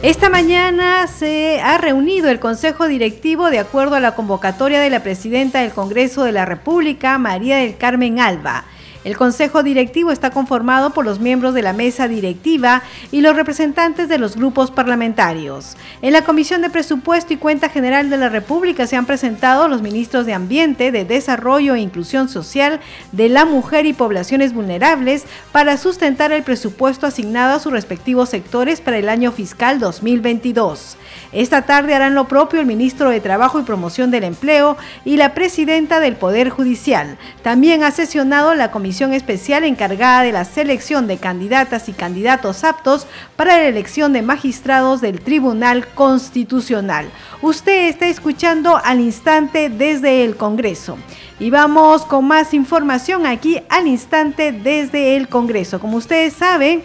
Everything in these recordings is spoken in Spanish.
Esta mañana se ha reunido el Consejo Directivo de acuerdo a la convocatoria de la Presidenta del Congreso de la República, María del Carmen Alba. El Consejo Directivo está conformado por los miembros de la mesa directiva y los representantes de los grupos parlamentarios. En la Comisión de Presupuesto y Cuenta General de la República se han presentado los ministros de Ambiente, de Desarrollo e Inclusión Social, de la Mujer y Poblaciones Vulnerables para sustentar el presupuesto asignado a sus respectivos sectores para el año fiscal 2022. Esta tarde harán lo propio el ministro de Trabajo y Promoción del Empleo y la presidenta del Poder Judicial. También ha sesionado la Comisión especial encargada de la selección de candidatas y candidatos aptos para la elección de magistrados del Tribunal Constitucional. Usted está escuchando al instante desde el Congreso. Y vamos con más información aquí al instante desde el Congreso. Como ustedes saben,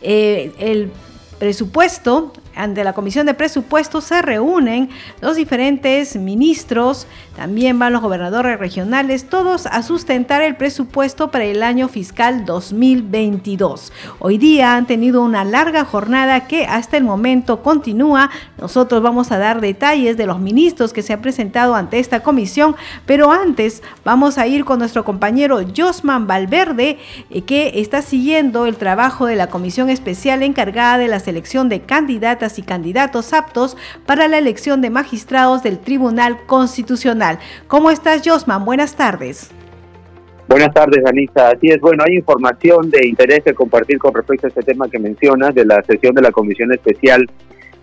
eh, el presupuesto ante la Comisión de Presupuestos se reúnen los diferentes ministros, también van los gobernadores regionales, todos a sustentar el presupuesto para el año fiscal 2022. Hoy día han tenido una larga jornada que hasta el momento continúa. Nosotros vamos a dar detalles de los ministros que se han presentado ante esta comisión, pero antes vamos a ir con nuestro compañero Josman Valverde, eh, que está siguiendo el trabajo de la comisión especial encargada de la selección de candidatas y candidatos aptos para la elección de magistrados del Tribunal Constitucional. ¿Cómo estás, Josman? Buenas tardes. Buenas tardes, Anita. Así es, bueno, hay información de interés que compartir con respecto a este tema que mencionas de la sesión de la Comisión Especial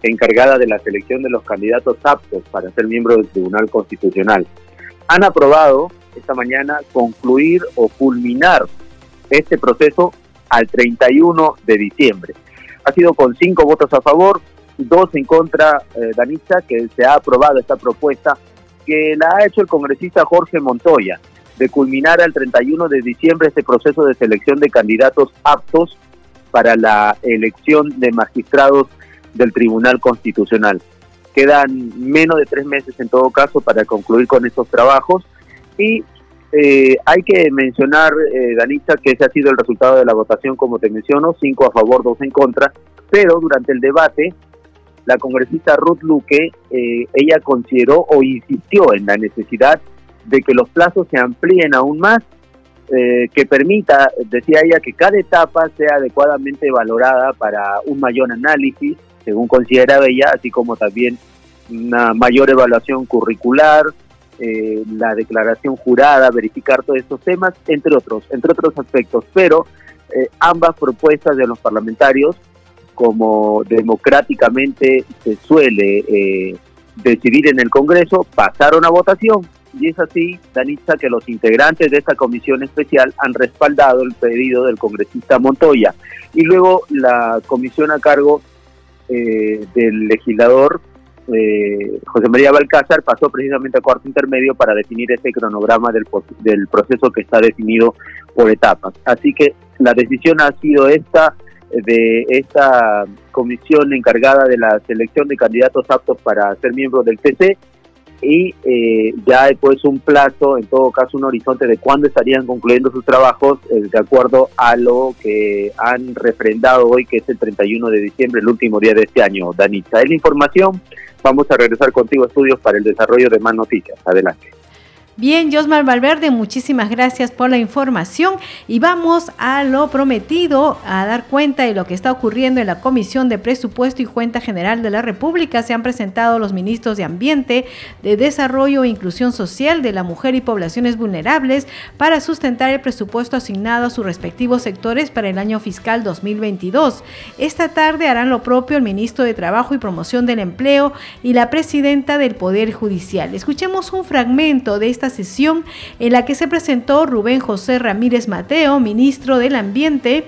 encargada de la selección de los candidatos aptos para ser miembros del Tribunal Constitucional. Han aprobado esta mañana concluir o culminar este proceso al 31 de diciembre. Ha sido con cinco votos a favor, dos en contra, eh, que se ha aprobado esta propuesta que la ha hecho el congresista Jorge Montoya, de culminar al 31 de diciembre este proceso de selección de candidatos aptos para la elección de magistrados del Tribunal Constitucional. Quedan menos de tres meses en todo caso para concluir con estos trabajos y eh, hay que mencionar, eh, Danitza, que ese ha sido el resultado de la votación, como te menciono, cinco a favor, dos en contra, pero durante el debate la congresista Ruth Luque, eh, ella consideró o insistió en la necesidad de que los plazos se amplíen aún más, eh, que permita, decía ella, que cada etapa sea adecuadamente valorada para un mayor análisis, según consideraba ella, así como también una mayor evaluación curricular, eh, la declaración jurada, verificar todos estos temas, entre otros, entre otros aspectos. Pero ambas propuestas de los parlamentarios como democráticamente se suele eh, decidir en el Congreso, pasaron a votación. Y es así, Danitza, que los integrantes de esta comisión especial han respaldado el pedido del congresista Montoya. Y luego la comisión a cargo eh, del legislador eh, José María Balcázar pasó precisamente a cuarto intermedio para definir ese cronograma del, del proceso que está definido por etapas. Así que la decisión ha sido esta de esta comisión encargada de la selección de candidatos aptos para ser miembros del TC y eh, ya pues un plazo, en todo caso un horizonte de cuándo estarían concluyendo sus trabajos eh, de acuerdo a lo que han refrendado hoy que es el 31 de diciembre, el último día de este año. Danita, es la información, vamos a regresar contigo a estudios para el desarrollo de más noticias. Adelante. Bien, Josmar Valverde, muchísimas gracias por la información y vamos a lo prometido, a dar cuenta de lo que está ocurriendo en la Comisión de Presupuesto y Cuenta General de la República. Se han presentado los ministros de Ambiente, de Desarrollo e Inclusión Social, de la Mujer y Poblaciones Vulnerables para sustentar el presupuesto asignado a sus respectivos sectores para el año fiscal 2022. Esta tarde harán lo propio el ministro de Trabajo y Promoción del Empleo y la presidenta del Poder Judicial. Escuchemos un fragmento de esta sesión en la que se presentó Rubén José Ramírez Mateo, ministro del Ambiente,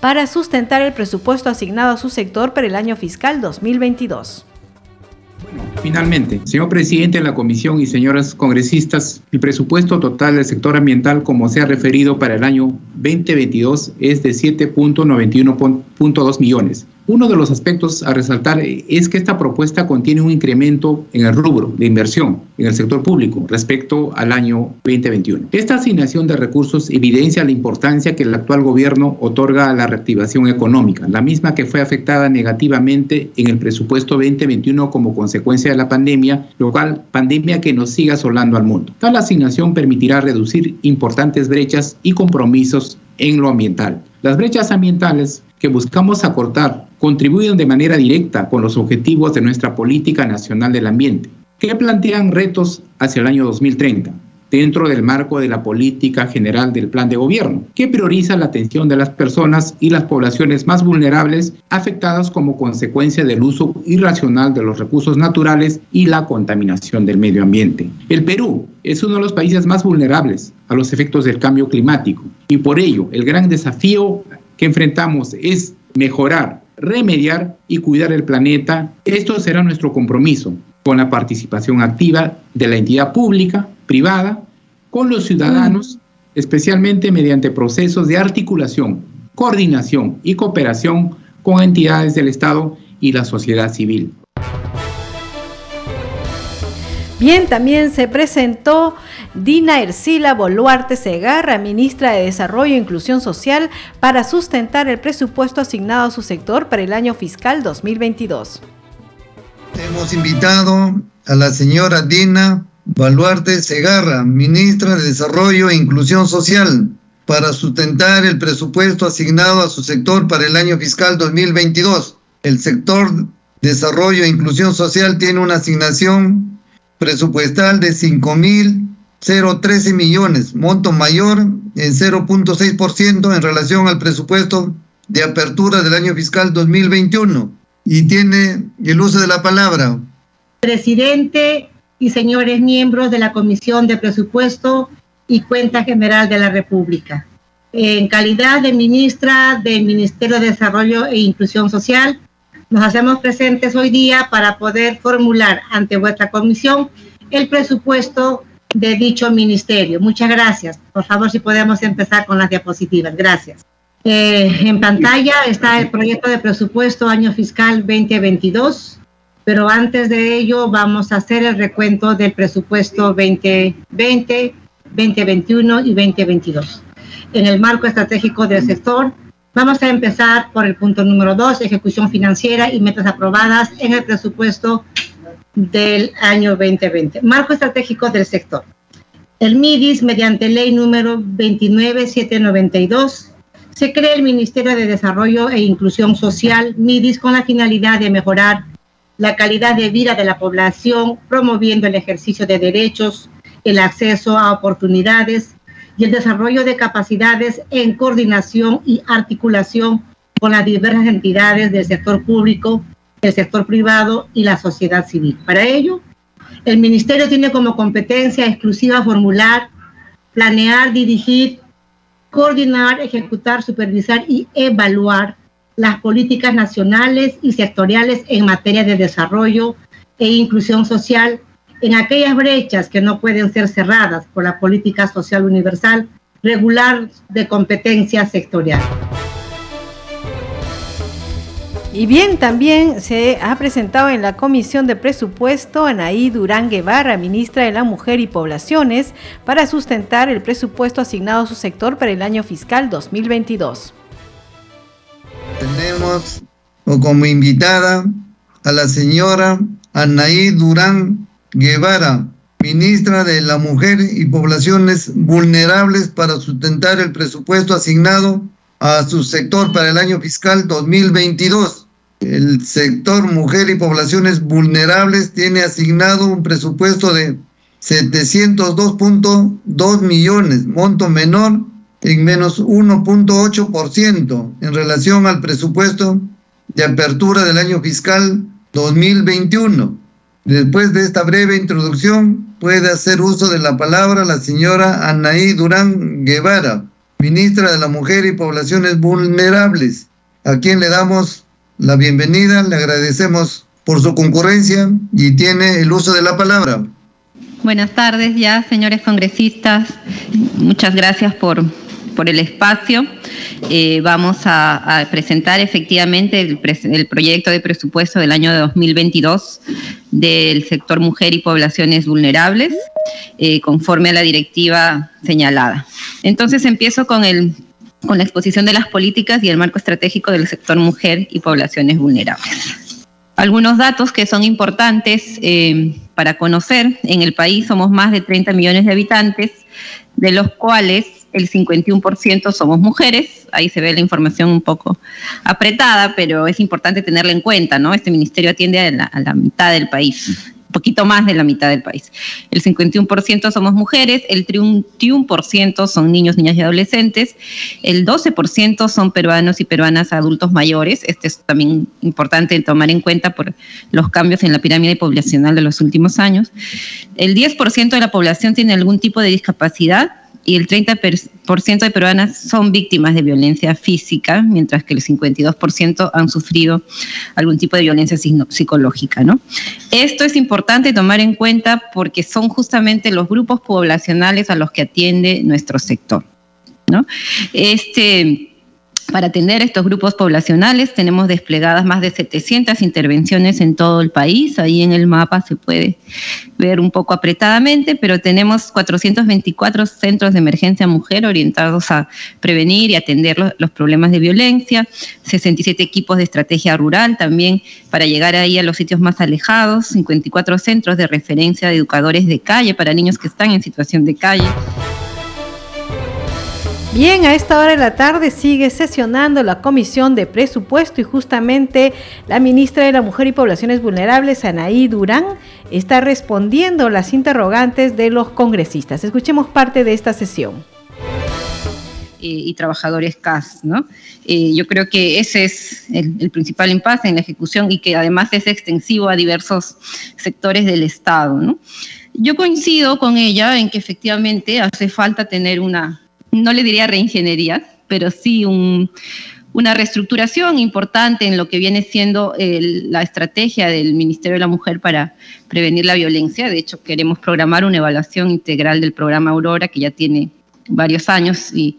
para sustentar el presupuesto asignado a su sector para el año fiscal 2022. Bueno, Finalmente, señor presidente de la comisión y señoras congresistas, el presupuesto total del sector ambiental, como se ha referido para el año 2022, es de 7.91.2 millones. Uno de los aspectos a resaltar es que esta propuesta contiene un incremento en el rubro de inversión en el sector público respecto al año 2021. Esta asignación de recursos evidencia la importancia que el actual gobierno otorga a la reactivación económica, la misma que fue afectada negativamente en el presupuesto 2021 como consecuencia de la pandemia, lo cual pandemia que nos sigue asolando al mundo. Tal asignación permitirá reducir importantes brechas y compromisos en lo ambiental. Las brechas ambientales que buscamos acortar contribuyen de manera directa con los objetivos de nuestra política nacional del ambiente, que plantean retos hacia el año 2030 dentro del marco de la política general del plan de gobierno, que prioriza la atención de las personas y las poblaciones más vulnerables afectadas como consecuencia del uso irracional de los recursos naturales y la contaminación del medio ambiente. El Perú es uno de los países más vulnerables a los efectos del cambio climático y por ello el gran desafío que enfrentamos es mejorar, remediar y cuidar el planeta. Esto será nuestro compromiso con la participación activa de la entidad pública, privada, con los ciudadanos, especialmente mediante procesos de articulación, coordinación y cooperación con entidades del Estado y la sociedad civil. Bien, también se presentó Dina Ercila Boluarte Segarra, ministra de Desarrollo e Inclusión Social, para sustentar el presupuesto asignado a su sector para el año fiscal 2022. Hemos invitado a la señora Dina Baluarte Segarra, ministra de Desarrollo e Inclusión Social, para sustentar el presupuesto asignado a su sector para el año fiscal 2022. El sector Desarrollo e Inclusión Social tiene una asignación presupuestal de 5.013 millones, monto mayor en 0.6% en relación al presupuesto de apertura del año fiscal 2021 y tiene el uso de la palabra. Presidente y señores miembros de la Comisión de Presupuesto y Cuenta General de la República. En calidad de ministra del Ministerio de Desarrollo e Inclusión Social, nos hacemos presentes hoy día para poder formular ante vuestra comisión el presupuesto de dicho ministerio. Muchas gracias. Por favor, si podemos empezar con las diapositivas. Gracias. Eh, en pantalla está el proyecto de presupuesto año fiscal 2022, pero antes de ello vamos a hacer el recuento del presupuesto 2020, 2021 y 2022. En el marco estratégico del sector, vamos a empezar por el punto número 2, ejecución financiera y metas aprobadas en el presupuesto del año 2020. Marco estratégico del sector. El MIDIS, mediante ley número 29792, se crea el Ministerio de Desarrollo e Inclusión Social, MIDIS, con la finalidad de mejorar la calidad de vida de la población, promoviendo el ejercicio de derechos, el acceso a oportunidades y el desarrollo de capacidades en coordinación y articulación con las diversas entidades del sector público, el sector privado y la sociedad civil. Para ello, el Ministerio tiene como competencia exclusiva formular, planear, dirigir coordinar, ejecutar, supervisar y evaluar las políticas nacionales y sectoriales en materia de desarrollo e inclusión social en aquellas brechas que no pueden ser cerradas por la política social universal regular de competencia sectorial. Y bien, también se ha presentado en la Comisión de Presupuesto Anaí Durán Guevara, ministra de la Mujer y Poblaciones, para sustentar el presupuesto asignado a su sector para el año fiscal 2022. Tenemos como invitada a la señora Anaí Durán Guevara, ministra de la Mujer y Poblaciones Vulnerables, para sustentar el presupuesto asignado a su sector para el año fiscal 2022. El sector mujer y poblaciones vulnerables tiene asignado un presupuesto de 702.2 millones, monto menor en menos 1.8% en relación al presupuesto de apertura del año fiscal 2021. Después de esta breve introducción, puede hacer uso de la palabra la señora Anaí Durán Guevara, ministra de la Mujer y Poblaciones Vulnerables, a quien le damos la bienvenida, le agradecemos por su concurrencia y tiene el uso de la palabra. Buenas tardes ya, señores congresistas. Muchas gracias por, por el espacio. Eh, vamos a, presentar efectivamente el, el, proyecto de presupuesto del año 2022 del sector mujer y poblaciones vulnerables, eh, conforme a la directiva señalada. Entonces empiezo con, el, con la exposición de las políticas y el marco estratégico del sector mujer y poblaciones vulnerables. Algunos datos que son importantes eh, para conocer. En el país somos más de 30 millones de habitantes, de los cuales el 51% somos mujeres. Ahí se ve la información un poco apretada, pero es importante tenerla en cuenta, ¿no? Este ministerio atiende a la, mitad del país poquito más de la mitad del país. El 51% somos mujeres, el 31% son niños, niñas y adolescentes, el 12% son peruanos y peruanas adultos mayores. Este es también importante tomar en cuenta por los cambios en la pirámide poblacional de los últimos años. El 10% de la población tiene algún tipo de discapacidad y el 30% de peruanas son víctimas de violencia física, mientras que el 52% han sufrido algún tipo de violencia psicológica. ¿no? Esto es importante tomar en cuenta porque son justamente los grupos poblacionales a los que atiende nuestro sector. ¿no? Este, para atender estos grupos poblacionales tenemos desplegadas más de 700 intervenciones en todo el país. Ahí en el mapa se puede ver un poco apretadamente, pero tenemos 424 centros de emergencia mujer orientados a prevenir y atender los, problemas de violencia, 67 equipos de estrategia rural también para llegar ahí a los sitios más alejados, 54 centros de referencia de educadores de calle para niños que están en situación de calle. Bien, a esta hora de la tarde sigue sesionando la Comisión de Presupuesto y justamente la ministra de la Mujer y Poblaciones Vulnerables, Anaí Durán, está respondiendo las interrogantes de los congresistas. Escuchemos parte de esta sesión. y trabajadores CAS, ¿no? Eh, yo creo que ese es el, principal impasse en la ejecución y que además es extensivo a diversos sectores del Estado, ¿no? Yo coincido con ella en que efectivamente hace falta tener una no le diría reingeniería, pero sí un, una reestructuración importante en lo que viene siendo el, la estrategia del Ministerio de la Mujer para prevenir la violencia. De hecho, queremos programar una evaluación integral del programa Aurora, que ya tiene varios años y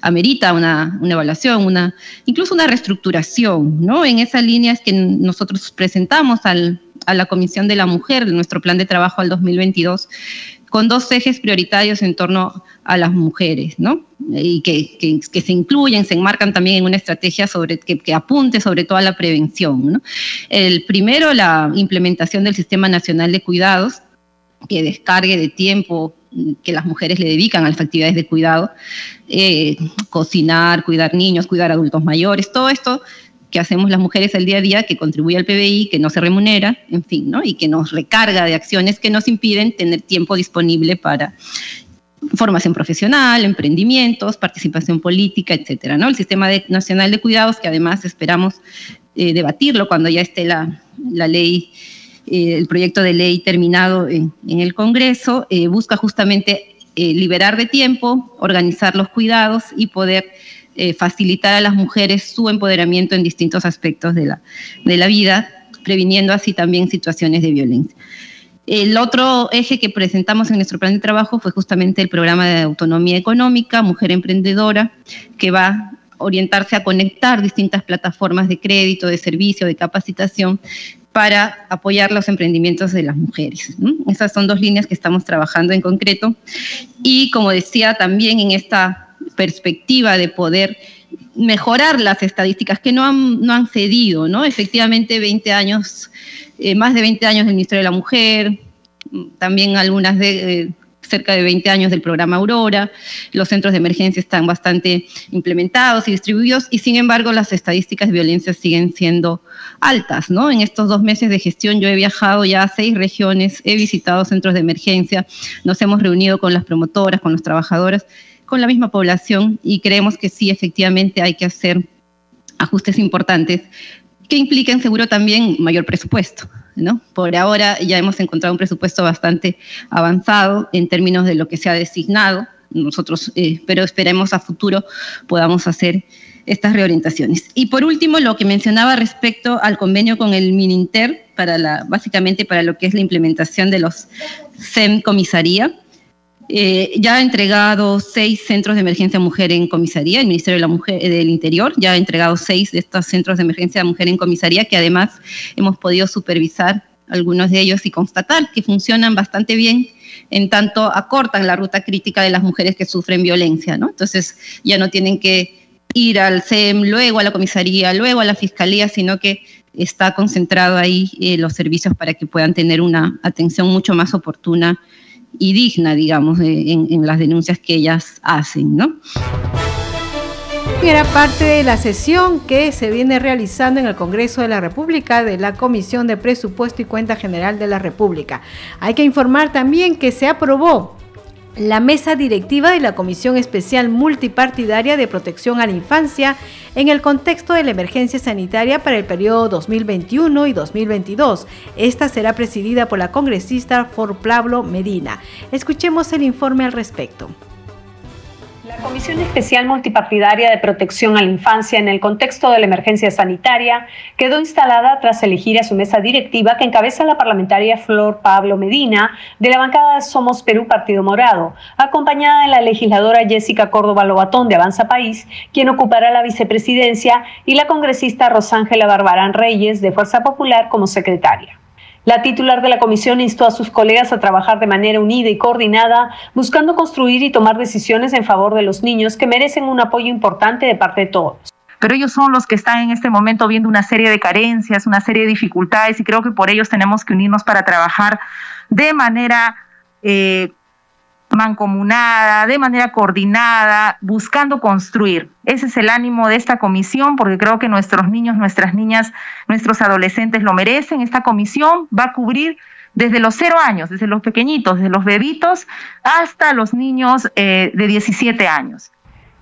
amerita una, una evaluación, una, incluso una reestructuración. ¿no? En esa línea es que nosotros presentamos al, a la Comisión de la Mujer nuestro plan de trabajo al 2022 con dos ejes prioritarios en torno a las mujeres, ¿no? Y que, se incluyen, se enmarcan también en una estrategia sobre, que, que, apunte sobre todo a la prevención, ¿no? El primero, la implementación del Sistema Nacional de Cuidados, que descargue de tiempo que las mujeres le dedican a las actividades de cuidado, eh, cocinar, cuidar niños, cuidar adultos mayores, todo esto que hacemos las mujeres el día a día, que contribuye al PBI, que no se remunera, en fin, ¿no? Y que nos recarga de acciones que nos impiden tener tiempo disponible para formación profesional, emprendimientos, participación política, etcétera, ¿no? El Sistema Nacional de Cuidados, que además esperamos eh, debatirlo cuando ya esté la, ley, eh, el proyecto de ley terminado en, el Congreso, eh, busca justamente liberar de tiempo, organizar los cuidados y poder eh, facilitar a las mujeres su empoderamiento en distintos aspectos de la, de la vida, previniendo así también situaciones de violencia. El otro eje que presentamos en nuestro plan de trabajo fue justamente el programa de autonomía económica, Mujer Emprendedora, que va a orientarse a conectar distintas plataformas de crédito, de servicio, de capacitación para apoyar los emprendimientos de las mujeres. Esas son dos líneas que estamos trabajando en concreto. Y como decía también en esta perspectiva de poder mejorar las estadísticas que no han, no han cedido, ¿no? Efectivamente, 20 años, eh, más de 20 años del Ministerio de la Mujer, también algunas de... Eh, cerca de 20 años del programa Aurora, los centros de emergencia están bastante implementados y distribuidos y sin embargo las estadísticas de violencia siguen siendo altas, ¿no? En estos dos meses de gestión yo he viajado ya a seis regiones, he visitado centros de emergencia, nos hemos reunido con las promotoras, con los trabajadores con la misma población y creemos que sí, efectivamente hay que hacer ajustes importantes que impliquen seguro también mayor presupuesto. ¿no? Por ahora ya hemos encontrado un presupuesto bastante avanzado en términos de lo que se ha designado. Nosotros, eh, pero esperemos a futuro podamos hacer estas reorientaciones. Y por último, lo que mencionaba respecto al convenio con el Mininter, para básicamente para lo que es la implementación de los CEM comisaría. Eh, ya ha entregado seis centros de emergencia mujer en comisaría, el Ministerio de la Mujer, eh, del Interior ya ha entregado seis de estos centros de emergencia mujer en comisaría, que además hemos podido supervisar algunos de ellos y constatar que funcionan bastante bien en tanto acortan la ruta crítica de las mujeres que sufren violencia, ¿no? Entonces ya no tienen que ir al CEM, luego a la comisaría, luego a la fiscalía, sino que está concentrado ahí eh, los servicios para que puedan tener una atención mucho más oportuna y digna, digamos, en, las denuncias que ellas hacen, ¿no? Era parte de la sesión que se viene realizando en el Congreso de la República de la Comisión de Presupuesto y Cuenta General de la República. Hay que informar también que se aprobó la mesa directiva de la Comisión Especial Multipartidaria de Protección a la Infancia en el contexto de la emergencia sanitaria para el periodo 2021 y 2022. Esta será presidida por la congresista For Pablo Medina. Escuchemos el informe al respecto. La Comisión Especial Multipartidaria de Protección a la Infancia en el contexto de la emergencia sanitaria quedó instalada tras elegir a su mesa directiva que encabeza la parlamentaria Flor Pablo Medina de la bancada Somos Perú Partido Morado, acompañada de la legisladora Jessica Córdoba Lobatón de Avanza País, quien ocupará la vicepresidencia, y la congresista Rosángela Barbarán Reyes de Fuerza Popular como secretaria. La titular de la comisión instó a sus colegas a trabajar de manera unida y coordinada, buscando construir y tomar decisiones en favor de los niños que merecen un apoyo importante de parte de todos. Pero ellos son los que están en este momento viendo una serie de carencias, una serie de dificultades y creo que por ellos tenemos que unirnos para trabajar de manera eh, mancomunada, de manera coordinada, buscando construir. Ese es el ánimo de esta comisión, porque creo que nuestros niños, nuestras niñas, nuestros adolescentes lo merecen. Esta comisión va a cubrir desde los cero años, desde los pequeñitos, desde los bebitos, hasta los niños eh, de 17 años.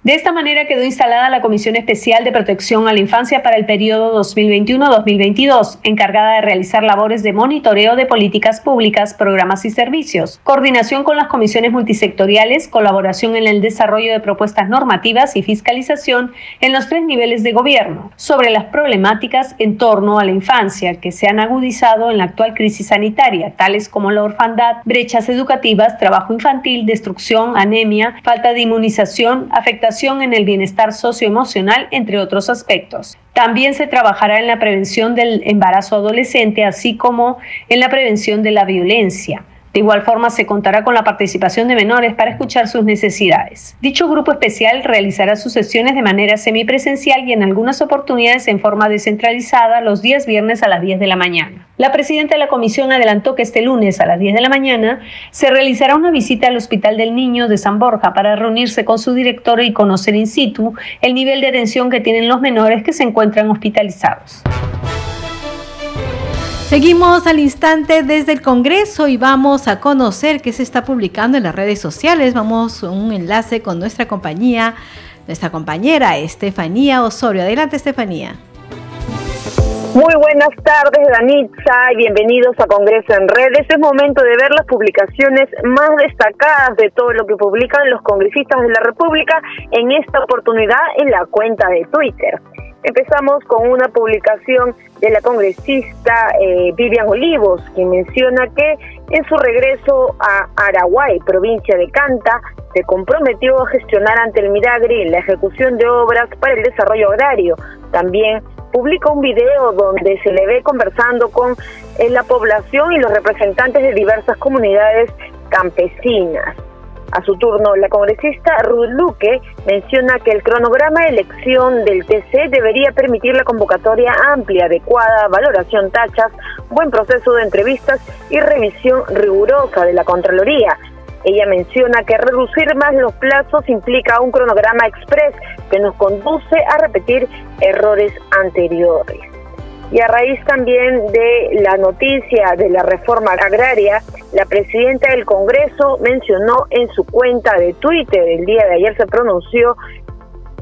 De esta manera quedó instalada la Comisión Especial de Protección a la Infancia para el periodo 2021-2022, encargada de realizar labores de monitoreo de políticas públicas, programas y servicios, coordinación con las comisiones multisectoriales, colaboración en el desarrollo de propuestas normativas y fiscalización en los tres niveles de gobierno, sobre las problemáticas en torno a la infancia que se han agudizado en la actual crisis sanitaria, tales como la orfandad, brechas educativas, trabajo infantil, destrucción, anemia, falta de inmunización, afectación en el bienestar socioemocional, entre otros aspectos. También se trabajará en la prevención del embarazo adolescente, así como en la prevención de la violencia. De igual forma, se contará con la participación de menores para escuchar sus necesidades. Dicho grupo especial realizará sus sesiones de manera semipresencial y en algunas oportunidades en forma descentralizada los días viernes a las 10 de la mañana. La presidenta de la comisión adelantó que este lunes a las 10 de la mañana se realizará una visita al Hospital del Niño de San Borja para reunirse con su director y conocer in situ el nivel de atención que tienen los menores que se encuentran hospitalizados. Seguimos al instante desde el Congreso y vamos a conocer qué se está publicando en las redes sociales. Vamos a un enlace con nuestra compañía, nuestra compañera Estefanía Osorio. Adelante, Estefanía. Muy buenas tardes, Danitza, y bienvenidos a Congreso en Redes. Es momento de ver las publicaciones más destacadas de todo lo que publican los congresistas de la República en esta oportunidad en la cuenta de Twitter. Empezamos con una publicación de la congresista eh, Vivian Olivos, que menciona que en su regreso a Araguay, provincia de Canta, se comprometió a gestionar ante el Miragri la ejecución de obras para el desarrollo agrario. También publica un video donde se le ve conversando con eh, la población y los representantes de diversas comunidades campesinas. A su turno, la congresista Ruth Luque menciona que el cronograma de elección del TC debería permitir la convocatoria amplia, adecuada, valoración tachas, buen proceso de entrevistas y revisión rigurosa de la Contraloría. Ella menciona que reducir más los plazos implica un cronograma express que nos conduce a repetir errores anteriores. Y a raíz también de la noticia de la reforma agraria, la presidenta del Congreso mencionó en su cuenta de Twitter, el día de ayer se pronunció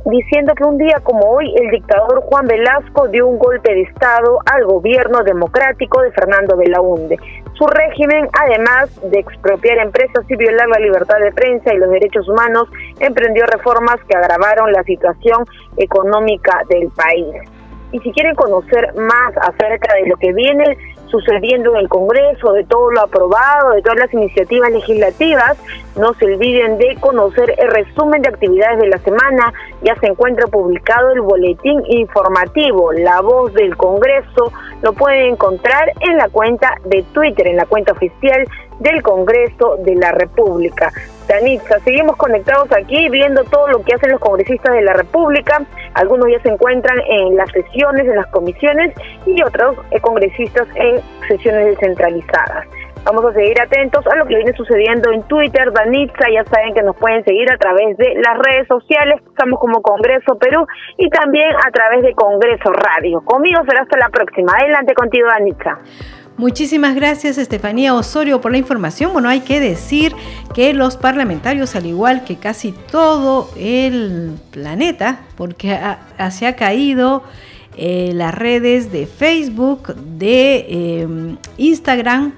diciendo que un día como hoy el dictador Juan Velasco dio un golpe de Estado al gobierno democrático de Fernando Belaunde. Su régimen, además de expropiar empresas y violar la libertad de prensa y los derechos humanos, emprendió reformas que agravaron la situación económica del país. Y si quieren conocer más acerca de lo que viene sucediendo en el Congreso, de todo lo aprobado, de todas las iniciativas legislativas. No se olviden de conocer el resumen de actividades de la semana. Ya se encuentra publicado el boletín informativo La Voz del Congreso. Lo pueden encontrar en la cuenta de Twitter, en la cuenta oficial del Congreso de la República. Danitza, seguimos conectados aquí viendo todo lo que hacen los congresistas de la República. Algunos ya se encuentran en las sesiones, en las comisiones y otros eh, congresistas en sesiones descentralizadas. Vamos a seguir atentos a lo que viene sucediendo en Twitter, Danitza, ya saben que nos pueden seguir a través de las redes sociales, estamos como Congreso Perú y también a través de Congreso Radio. Conmigo será hasta la próxima. Adelante contigo, Danitza. Muchísimas gracias Estefanía Osorio por la información. Bueno, hay que decir que los parlamentarios, al igual que casi todo el planeta, porque se ha caído eh, las redes de Facebook, de em, Instagram,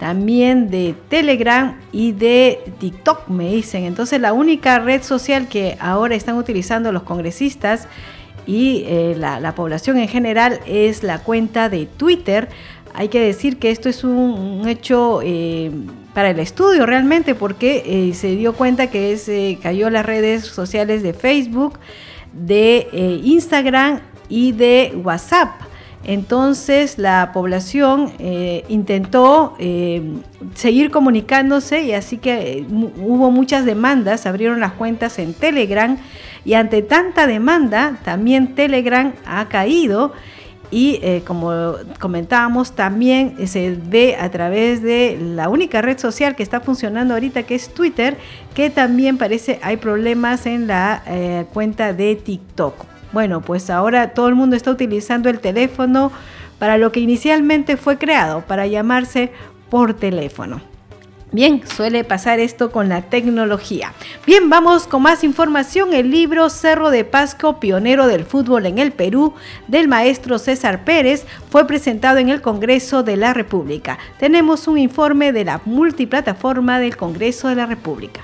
también de Telegram y de TikTok, me dicen. Entonces la única red social que ahora están utilizando los congresistas y eh, la población en general es la cuenta de Twitter hay que decir que esto es un, hecho eh, para el estudio realmente porque eh, se dio cuenta que se cayó las redes sociales de Facebook, de eh, Instagram y de WhatsApp. Entonces la población intentó seguir comunicándose y así que hubo muchas demandas, abrieron las cuentas en Telegram y ante tanta demanda también Telegram ha caído y eh, como comentábamos, también se ve a través de la única red social que está funcionando ahorita, que es Twitter, que también parece hay problemas en la eh, cuenta de TikTok. Bueno, pues ahora todo el mundo está utilizando el teléfono para lo que inicialmente fue creado, para llamarse por teléfono. Bien, suele pasar esto con la tecnología. Bien, vamos con más información. El libro Cerro de Pasco, pionero del fútbol en el Perú, del maestro César Pérez, fue presentado en el Congreso de la República. Tenemos un informe de la multiplataforma del Congreso de la República.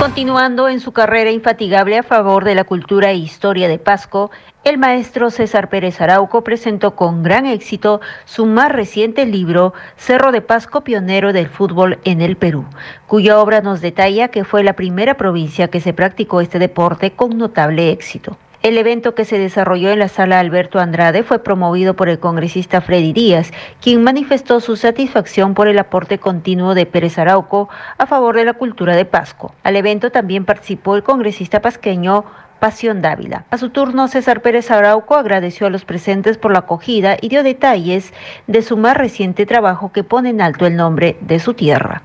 Continuando en su carrera infatigable a favor de la cultura e historia de Pasco, el maestro César Pérez Arauco presentó con gran éxito su más reciente libro, Cerro de Pasco, pionero del fútbol en el Perú, cuya obra nos detalla que fue la primera provincia que se practicó este deporte con notable éxito. El evento que se desarrolló en la sala Alberto Andrade fue promovido por el congresista Freddy Díaz, quien manifestó su satisfacción por el aporte continuo de Pérez Arauco a favor de la cultura de Pasco. Al evento también participó el congresista pasqueño Pasión Dávila. A su turno, César Pérez Arauco agradeció a los presentes por la acogida y dio detalles de su más reciente trabajo que pone en alto el nombre de su tierra.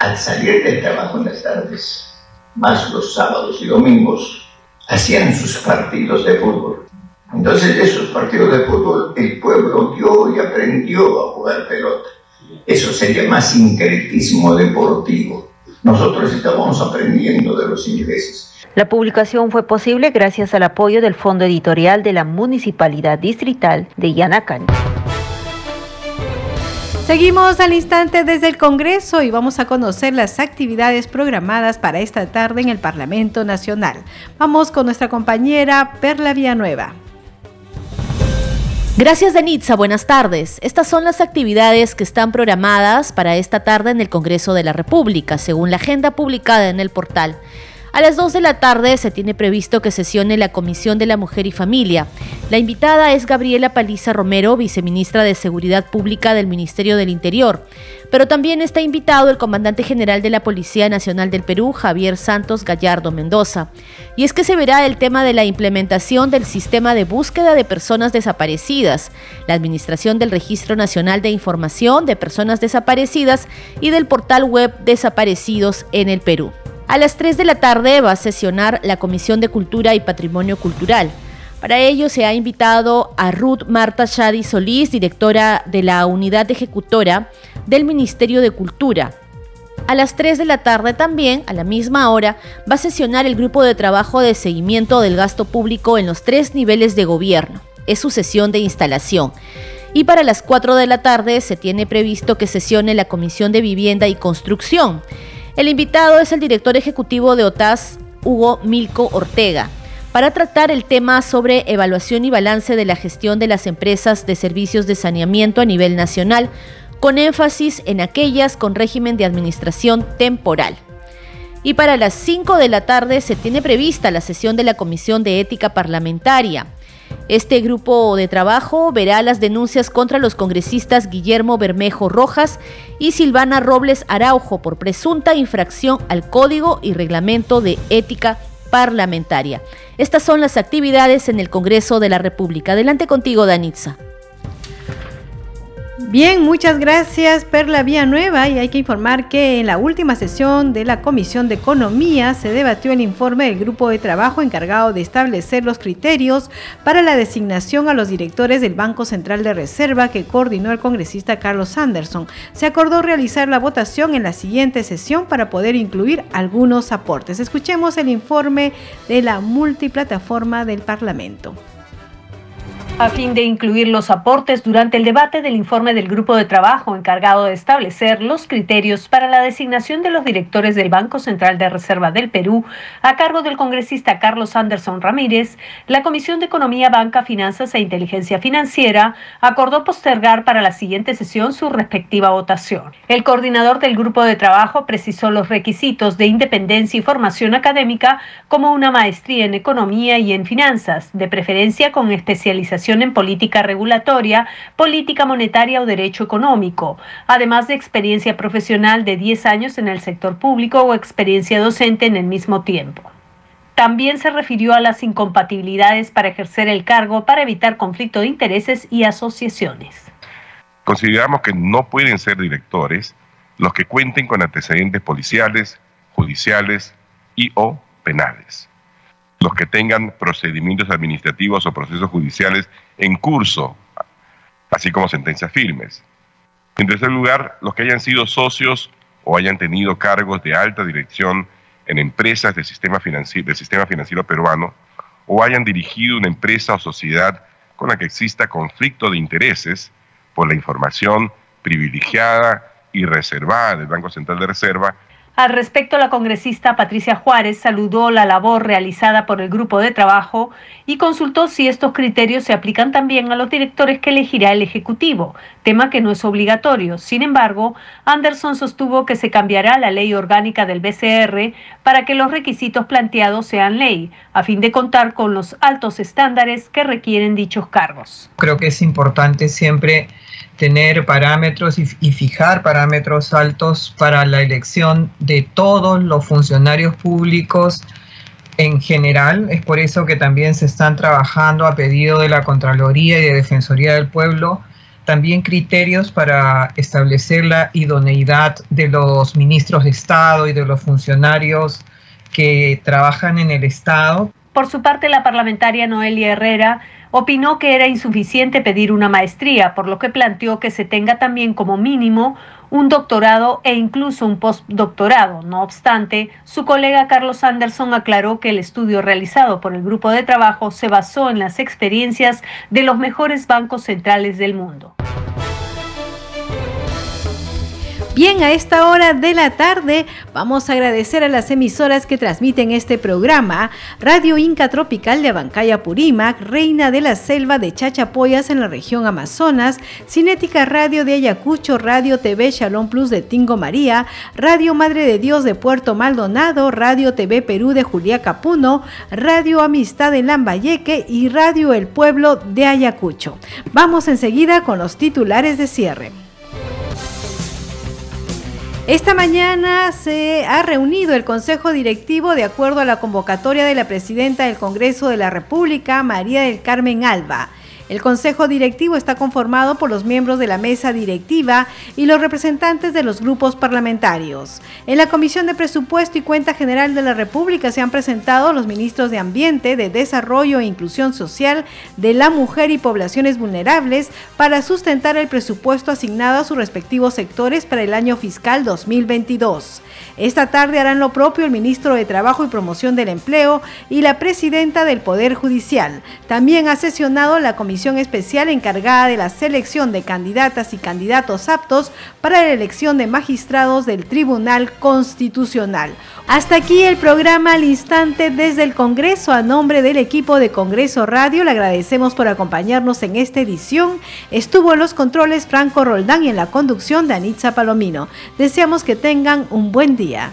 Al salir del trabajo en las tardes, más los sábados y domingos, hacían sus partidos de fútbol. Entonces de esos partidos de fútbol el pueblo dio y aprendió a jugar pelota. Eso se llama sincretismo deportivo. Nosotros estábamos aprendiendo de los ingleses. La publicación fue posible gracias al apoyo del Fondo Editorial de la Municipalidad Distrital de Yanacán. Seguimos al instante desde el Congreso y vamos a conocer las actividades programadas para esta tarde en el Parlamento Nacional. Vamos con nuestra compañera Perla Villanueva. Gracias, Denitza. Buenas tardes. Estas son las actividades que están programadas para esta tarde en el Congreso de la República, según la agenda publicada en el portal. A las 2 de la tarde se tiene previsto que sesione la Comisión de la Mujer y Familia. La invitada es Gabriela Paliza Romero, viceministra de Seguridad Pública del Ministerio del Interior. Pero también está invitado el comandante general de la Policía Nacional del Perú, Javier Santos Gallardo Mendoza. Y es que se verá el tema de la implementación del sistema de búsqueda de personas desaparecidas, la administración del Registro Nacional de Información de Personas Desaparecidas y del portal web Desaparecidos en el Perú. A las 3 de la tarde va a sesionar la Comisión de Cultura y Patrimonio Cultural. Para ello se ha invitado a Ruth Marta Shadi Solís, directora de la Unidad Ejecutora del Ministerio de Cultura. A las 3 de la tarde también, a la misma hora, va a sesionar el grupo de trabajo de seguimiento del gasto público en los tres niveles de gobierno. Es su sesión de instalación. Y para las 4 de la tarde se tiene previsto que sesione la Comisión de Vivienda y Construcción. El invitado es el director ejecutivo de OTAS, Hugo Milco Ortega para tratar el tema sobre evaluación y balance de la gestión de las empresas de servicios de saneamiento a nivel nacional, con énfasis en aquellas con régimen de administración temporal. Y para las 5 de la tarde se tiene prevista la sesión de la Comisión de Ética Parlamentaria. Este grupo de trabajo verá las denuncias contra los congresistas Guillermo Bermejo Rojas y Silvana Robles Araujo por presunta infracción al Código y Reglamento de Ética Parlamentaria. Estas son las actividades en el Congreso de la República. Adelante contigo, Danitza. Bien, muchas gracias Perla Nueva y hay que informar que en la última sesión de la Comisión de Economía se debatió el informe del grupo de trabajo encargado de establecer los criterios para la designación a los directores del Banco Central de Reserva que coordinó el congresista Carlos Anderson. Se acordó realizar la votación en la siguiente sesión para poder incluir algunos aportes. Escuchemos el informe de la multiplataforma del Parlamento a fin de incluir los aportes durante el debate del informe del grupo de trabajo encargado de establecer los criterios para la designación de los directores del Banco Central de Reserva del Perú a cargo del congresista Carlos Anderson Ramírez, la Comisión de Economía, Banca, Finanzas e Inteligencia Financiera acordó postergar para la siguiente sesión su respectiva votación. El coordinador del grupo de trabajo precisó los requisitos de independencia y formación académica como una maestría en economía y en finanzas, de preferencia con especialización en política regulatoria, política monetaria o derecho económico, además de experiencia profesional de 10 años en el sector público o experiencia docente en el mismo tiempo. También se refirió a las incompatibilidades para ejercer el cargo para evitar conflicto de intereses y asociaciones. Consideramos que no pueden ser directores los que cuenten con antecedentes policiales, judiciales y o penales los que tengan procedimientos administrativos o procesos judiciales en curso, así como sentencias firmes. En tercer lugar, los que hayan sido socios o hayan tenido cargos de alta dirección en empresas del sistema, financiero, peruano o hayan dirigido una empresa o sociedad con la que exista conflicto de intereses por la información privilegiada y reservada del Banco Central de Reserva al respecto, la congresista Patricia Juárez saludó la labor realizada por el grupo de trabajo y consultó si estos criterios se aplican también a los directores que elegirá el Ejecutivo, tema que no es obligatorio. Sin embargo, Anderson sostuvo que se cambiará la ley orgánica del BCR para que los requisitos planteados sean ley, a fin de contar con los altos estándares que requieren dichos cargos. Creo que es importante siempre tener parámetros y, fijar parámetros altos para la elección de todos los funcionarios públicos en general. Es por eso que también se están trabajando a pedido de la Contraloría y de Defensoría del Pueblo también criterios para establecer la idoneidad de los ministros de Estado y de los funcionarios que trabajan en el Estado. Por su parte, la parlamentaria Noelia Herrera opinó que era insuficiente pedir una maestría, por lo que planteó que se tenga también como mínimo un doctorado e incluso un postdoctorado. No obstante, su colega Carlos Anderson aclaró que el estudio realizado por el grupo de trabajo se basó en las experiencias de los mejores bancos centrales del mundo. Bien, a esta hora de la tarde vamos a agradecer a las emisoras que transmiten este programa. Radio Inca Tropical de Abancaya Purímac, Reina de la Selva de Chachapoyas en la región Amazonas, Cinética Radio de Ayacucho, Radio TV Shalom Plus de Tingo María, Radio Madre de Dios de Puerto Maldonado, Radio TV Perú de Julia Capuno, Radio Amistad en Lambayeque y Radio El Pueblo de Ayacucho. Vamos enseguida con los titulares de cierre. Esta mañana se ha reunido el Consejo Directivo de acuerdo a la convocatoria de la presidenta del Congreso de la República, María del Carmen Alba. El Consejo Directivo está conformado por los miembros de la mesa directiva y los representantes de los grupos parlamentarios. En la Comisión de Presupuesto y Cuenta General de la República se han presentado los ministros de Ambiente, de Desarrollo e Inclusión Social, de la Mujer y Poblaciones Vulnerables para sustentar el presupuesto asignado a sus respectivos sectores para el año fiscal 2022. Esta tarde harán lo propio el ministro de Trabajo y Promoción del Empleo y la presidenta del Poder Judicial. También ha sesionado la especial encargada de la selección de candidatas y candidatos aptos para la elección de magistrados del Tribunal Constitucional. Hasta aquí el programa al instante desde el Congreso. A nombre del equipo de Congreso Radio, le agradecemos por acompañarnos en esta edición. Estuvo en los controles Franco Roldán y en la conducción de Anitza Palomino. Deseamos que tengan un buen día.